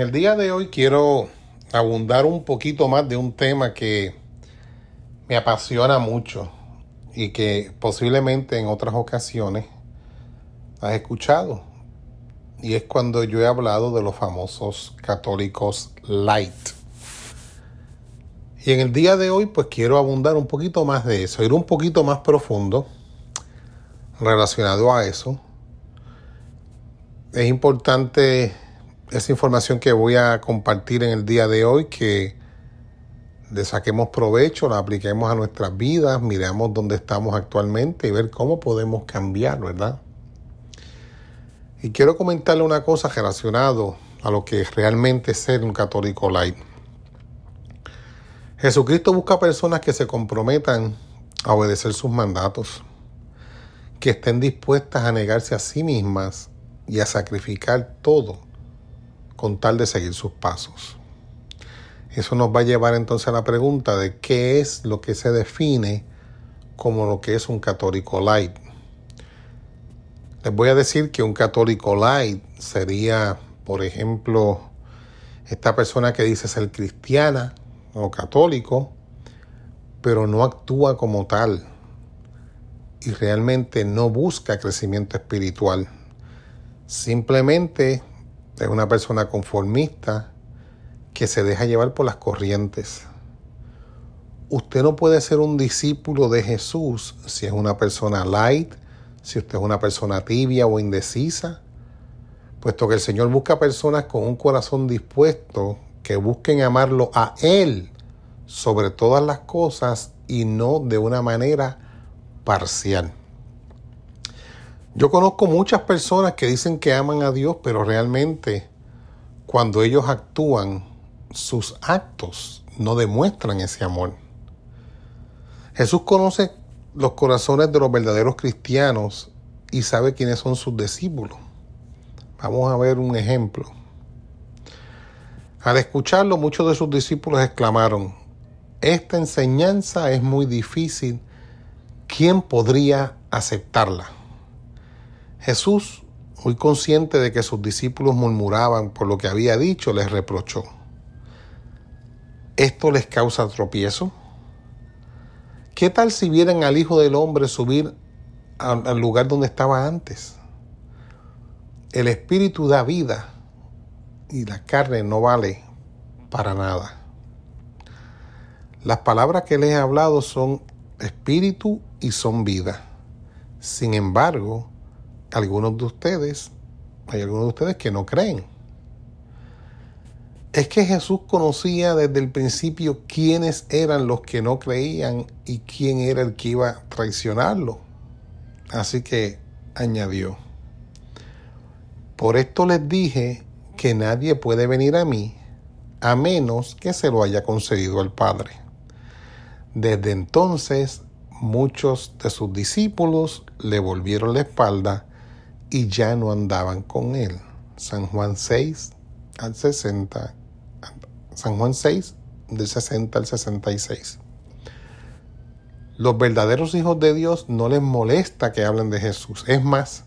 El día de hoy quiero abundar un poquito más de un tema que me apasiona mucho y que posiblemente en otras ocasiones has escuchado. Y es cuando yo he hablado de los famosos católicos light. Y en el día de hoy pues quiero abundar un poquito más de eso, ir un poquito más profundo relacionado a eso. Es importante esa información que voy a compartir en el día de hoy, que le saquemos provecho, la apliquemos a nuestras vidas, miremos dónde estamos actualmente y ver cómo podemos cambiar, ¿verdad? Y quiero comentarle una cosa relacionado a lo que es realmente ser un católico light. Jesucristo busca personas que se comprometan a obedecer sus mandatos, que estén dispuestas a negarse a sí mismas y a sacrificar todo con tal de seguir sus pasos. Eso nos va a llevar entonces a la pregunta de qué es lo que se define como lo que es un católico light. Les voy a decir que un católico light sería, por ejemplo, esta persona que dice ser cristiana o católico, pero no actúa como tal y realmente no busca crecimiento espiritual. Simplemente es una persona conformista que se deja llevar por las corrientes. Usted no puede ser un discípulo de Jesús si es una persona light, si usted es una persona tibia o indecisa, puesto que el Señor busca personas con un corazón dispuesto que busquen amarlo a Él sobre todas las cosas y no de una manera parcial. Yo conozco muchas personas que dicen que aman a Dios, pero realmente cuando ellos actúan, sus actos no demuestran ese amor. Jesús conoce los corazones de los verdaderos cristianos y sabe quiénes son sus discípulos. Vamos a ver un ejemplo. Al escucharlo, muchos de sus discípulos exclamaron, esta enseñanza es muy difícil, ¿quién podría aceptarla? Jesús, muy consciente de que sus discípulos murmuraban por lo que había dicho, les reprochó. ¿Esto les causa tropiezo? ¿Qué tal si vieran al Hijo del Hombre subir al lugar donde estaba antes? El Espíritu da vida y la carne no vale para nada. Las palabras que les he hablado son espíritu y son vida. Sin embargo, algunos de ustedes, hay algunos de ustedes que no creen. Es que Jesús conocía desde el principio quiénes eran los que no creían y quién era el que iba a traicionarlo. Así que añadió, por esto les dije que nadie puede venir a mí a menos que se lo haya concedido el Padre. Desde entonces muchos de sus discípulos le volvieron la espalda y ya no andaban con él. San Juan 6 al 60. San Juan 6 del 60 al 66. Los verdaderos hijos de Dios no les molesta que hablen de Jesús. Es más,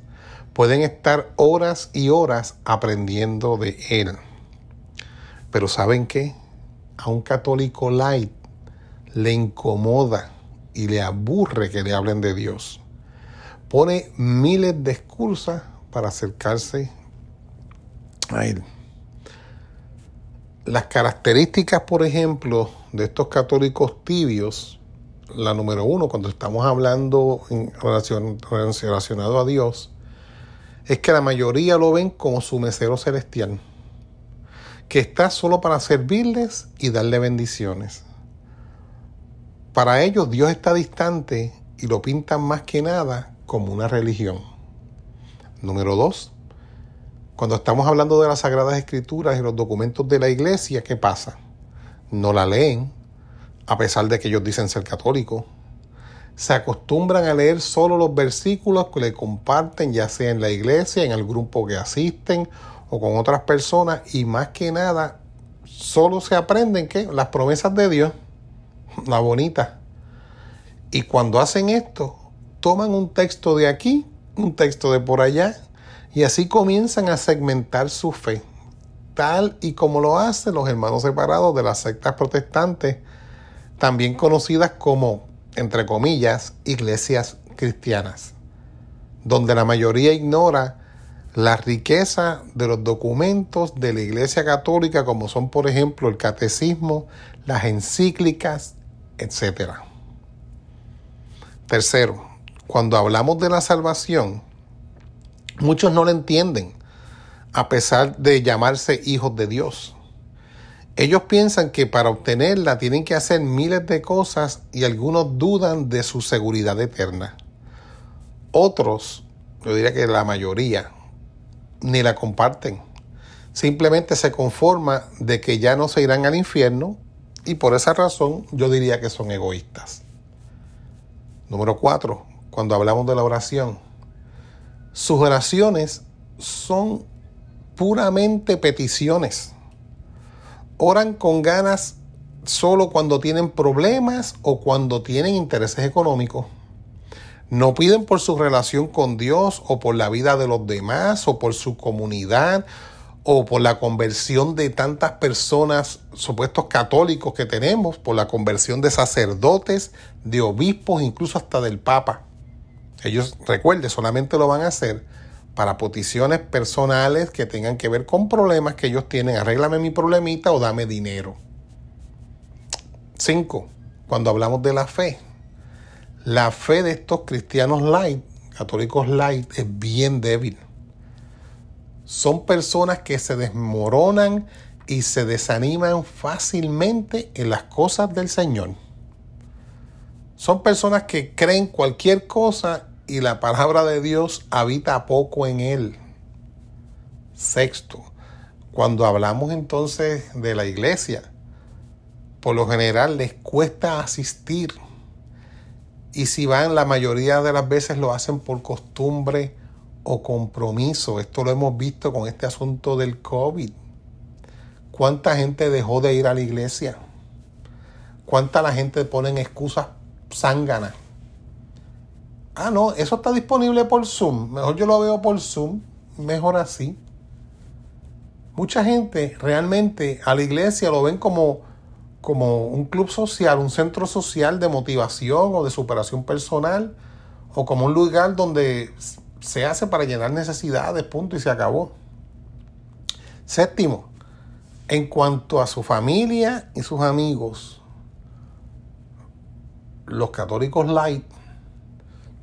pueden estar horas y horas aprendiendo de Él. Pero ¿saben qué? A un católico light le incomoda y le aburre que le hablen de Dios pone miles de excusas para acercarse a Él. Las características, por ejemplo, de estos católicos tibios, la número uno, cuando estamos hablando en relación, relacionado a Dios, es que la mayoría lo ven como su mesero celestial, que está solo para servirles y darle bendiciones. Para ellos Dios está distante y lo pintan más que nada como una religión. Número dos, cuando estamos hablando de las Sagradas Escrituras y los documentos de la iglesia, ¿qué pasa? No la leen, a pesar de que ellos dicen ser católicos. Se acostumbran a leer solo los versículos que le comparten, ya sea en la iglesia, en el grupo que asisten o con otras personas, y más que nada, solo se aprenden que las promesas de Dios, la bonita. Y cuando hacen esto, toman un texto de aquí, un texto de por allá, y así comienzan a segmentar su fe. tal y como lo hacen los hermanos separados de las sectas protestantes, también conocidas como, entre comillas, iglesias cristianas, donde la mayoría ignora la riqueza de los documentos de la Iglesia Católica, como son, por ejemplo, el catecismo, las encíclicas, etc. Tercero, cuando hablamos de la salvación, muchos no lo entienden, a pesar de llamarse hijos de Dios. Ellos piensan que para obtenerla tienen que hacer miles de cosas y algunos dudan de su seguridad eterna. Otros, yo diría que la mayoría, ni la comparten. Simplemente se conforma de que ya no se irán al infierno y por esa razón yo diría que son egoístas. Número cuatro, cuando hablamos de la oración, sus oraciones son puramente peticiones. Oran con ganas solo cuando tienen problemas o cuando tienen intereses económicos. No piden por su relación con Dios o por la vida de los demás o por su comunidad o por la conversión de tantas personas, supuestos católicos que tenemos, por la conversión de sacerdotes, de obispos, incluso hasta del Papa. Ellos, recuerde, solamente lo van a hacer para peticiones personales que tengan que ver con problemas que ellos tienen. Arréglame mi problemita o dame dinero. Cinco, cuando hablamos de la fe, la fe de estos cristianos light, católicos light, es bien débil. Son personas que se desmoronan y se desaniman fácilmente en las cosas del Señor. Son personas que creen cualquier cosa y la palabra de Dios habita poco en él. Sexto, cuando hablamos entonces de la iglesia, por lo general les cuesta asistir y si van, la mayoría de las veces lo hacen por costumbre o compromiso. Esto lo hemos visto con este asunto del COVID. ¿Cuánta gente dejó de ir a la iglesia? ¿Cuánta la gente pone en excusas zánganas? Ah, no, eso está disponible por Zoom. Mejor yo lo veo por Zoom. Mejor así. Mucha gente realmente a la iglesia lo ven como como un club social, un centro social de motivación o de superación personal, o como un lugar donde se hace para llenar necesidades, punto, y se acabó. Séptimo, en cuanto a su familia y sus amigos, los católicos light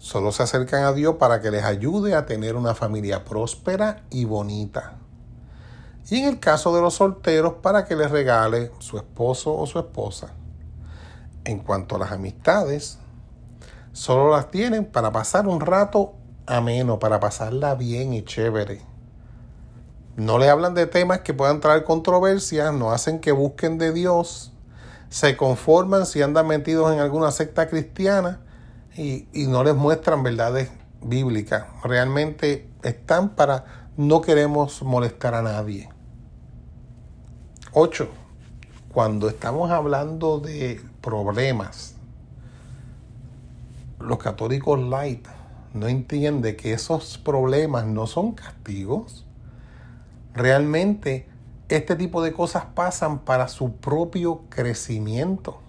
solo se acercan a Dios para que les ayude a tener una familia próspera y bonita y en el caso de los solteros para que les regale su esposo o su esposa. En cuanto a las amistades, solo las tienen para pasar un rato ameno, para pasarla bien y chévere. No le hablan de temas que puedan traer controversias, no hacen que busquen de Dios, se conforman si andan metidos en alguna secta cristiana y, y no les muestran verdades bíblicas. Realmente están para no queremos molestar a nadie. 8. Cuando estamos hablando de problemas, los católicos light no entienden que esos problemas no son castigos. Realmente este tipo de cosas pasan para su propio crecimiento.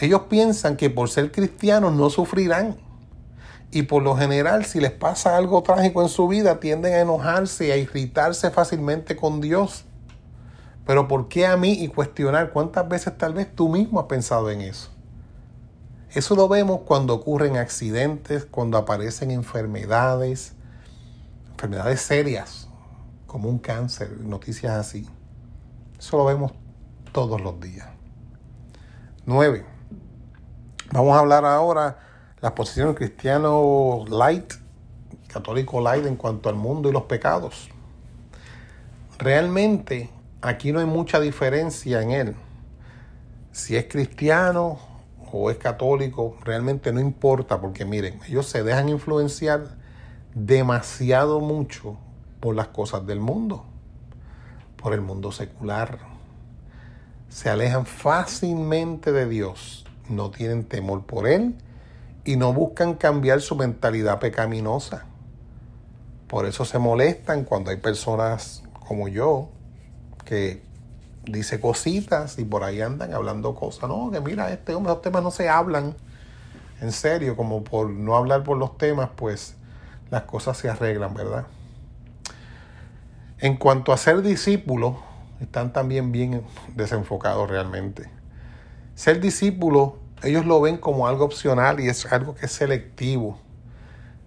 Ellos piensan que por ser cristianos no sufrirán. Y por lo general, si les pasa algo trágico en su vida, tienden a enojarse y a irritarse fácilmente con Dios. Pero ¿por qué a mí? Y cuestionar cuántas veces tal vez tú mismo has pensado en eso. Eso lo vemos cuando ocurren accidentes, cuando aparecen enfermedades, enfermedades serias, como un cáncer, noticias así. Eso lo vemos todos los días. Nueve. Vamos a hablar ahora la posición cristiano light, católico light en cuanto al mundo y los pecados. Realmente aquí no hay mucha diferencia en él. Si es cristiano o es católico, realmente no importa, porque miren, ellos se dejan influenciar demasiado mucho por las cosas del mundo, por el mundo secular. Se alejan fácilmente de Dios, no tienen temor por Él y no buscan cambiar su mentalidad pecaminosa. Por eso se molestan cuando hay personas como yo, que dice cositas y por ahí andan hablando cosas. No, que mira, este hombre, los temas no se hablan. En serio, como por no hablar por los temas, pues las cosas se arreglan, ¿verdad? En cuanto a ser discípulo, están también bien desenfocados realmente. Ser discípulo, ellos lo ven como algo opcional y es algo que es selectivo.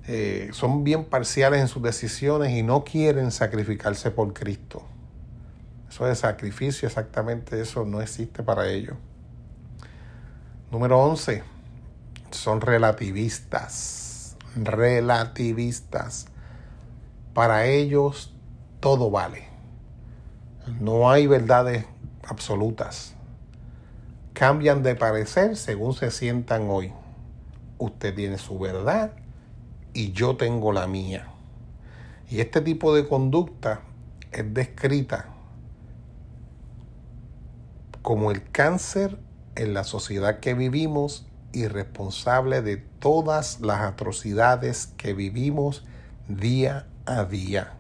Eh, son bien parciales en sus decisiones y no quieren sacrificarse por Cristo. Eso de sacrificio, exactamente eso no existe para ellos. Número 11. Son relativistas. Relativistas. Para ellos todo vale. No hay verdades absolutas. Cambian de parecer según se sientan hoy. Usted tiene su verdad y yo tengo la mía. Y este tipo de conducta es descrita como el cáncer en la sociedad que vivimos y responsable de todas las atrocidades que vivimos día a día.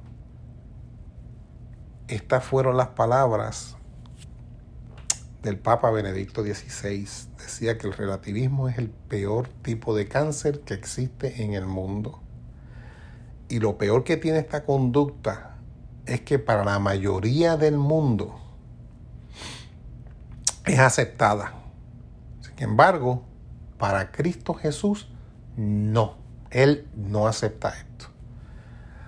Estas fueron las palabras del Papa Benedicto XVI. Decía que el relativismo es el peor tipo de cáncer que existe en el mundo. Y lo peor que tiene esta conducta es que para la mayoría del mundo, es aceptada. Sin embargo, para Cristo Jesús, no. Él no acepta esto.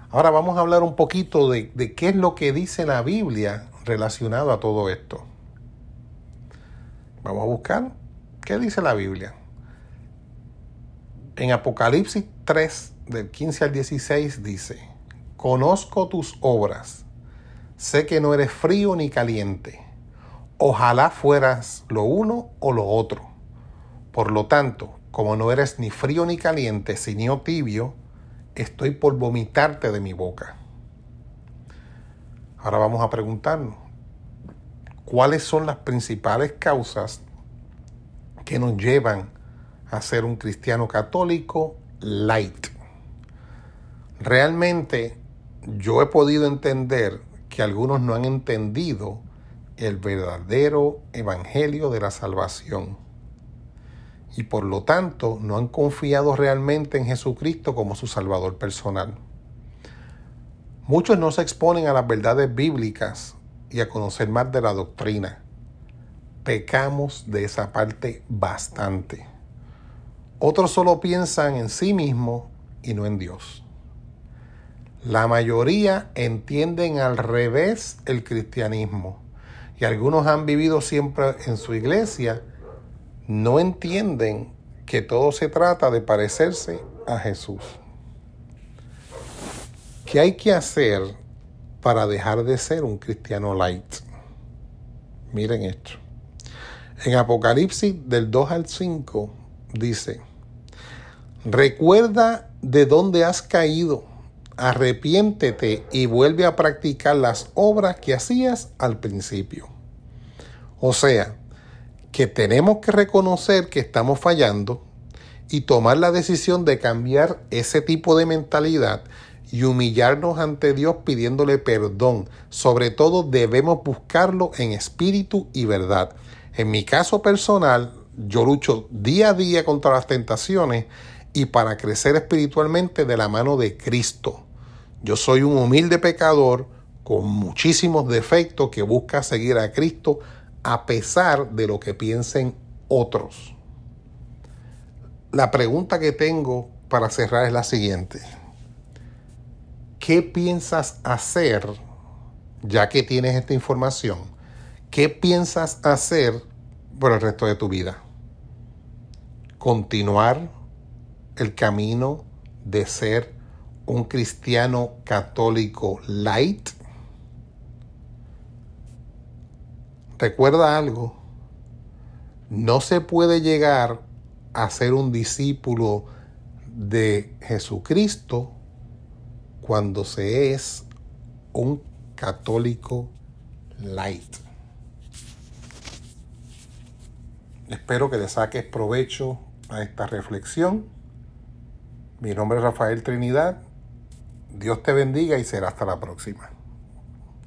Ahora vamos a hablar un poquito de, de qué es lo que dice la Biblia relacionado a todo esto. Vamos a buscar qué dice la Biblia. En Apocalipsis 3, del 15 al 16, dice, conozco tus obras, sé que no eres frío ni caliente Ojalá fueras lo uno o lo otro. Por lo tanto, como no eres ni frío ni caliente, sino tibio, estoy por vomitarte de mi boca. Ahora vamos a preguntarnos, ¿cuáles son las principales causas que nos llevan a ser un cristiano católico light? Realmente yo he podido entender que algunos no han entendido el verdadero evangelio de la salvación. Y por lo tanto no han confiado realmente en Jesucristo como su Salvador personal. Muchos no se exponen a las verdades bíblicas y a conocer más de la doctrina. Pecamos de esa parte bastante. Otros solo piensan en sí mismos y no en Dios. La mayoría entienden al revés el cristianismo y algunos han vivido siempre en su iglesia, no entienden que todo se trata de parecerse a Jesús. ¿Qué hay que hacer para dejar de ser un cristiano light? Miren esto. En Apocalipsis del 2 al 5 dice, recuerda de dónde has caído arrepiéntete y vuelve a practicar las obras que hacías al principio. O sea, que tenemos que reconocer que estamos fallando y tomar la decisión de cambiar ese tipo de mentalidad y humillarnos ante Dios pidiéndole perdón. Sobre todo debemos buscarlo en espíritu y verdad. En mi caso personal, yo lucho día a día contra las tentaciones y para crecer espiritualmente de la mano de Cristo. Yo soy un humilde pecador con muchísimos defectos que busca seguir a Cristo a pesar de lo que piensen otros. La pregunta que tengo para cerrar es la siguiente. ¿Qué piensas hacer, ya que tienes esta información? ¿Qué piensas hacer por el resto de tu vida? ¿Continuar el camino de ser un cristiano católico light, recuerda algo, no se puede llegar a ser un discípulo de Jesucristo cuando se es un católico light. Espero que le saques provecho a esta reflexión. Mi nombre es Rafael Trinidad Dios te bendiga y será hasta la próxima.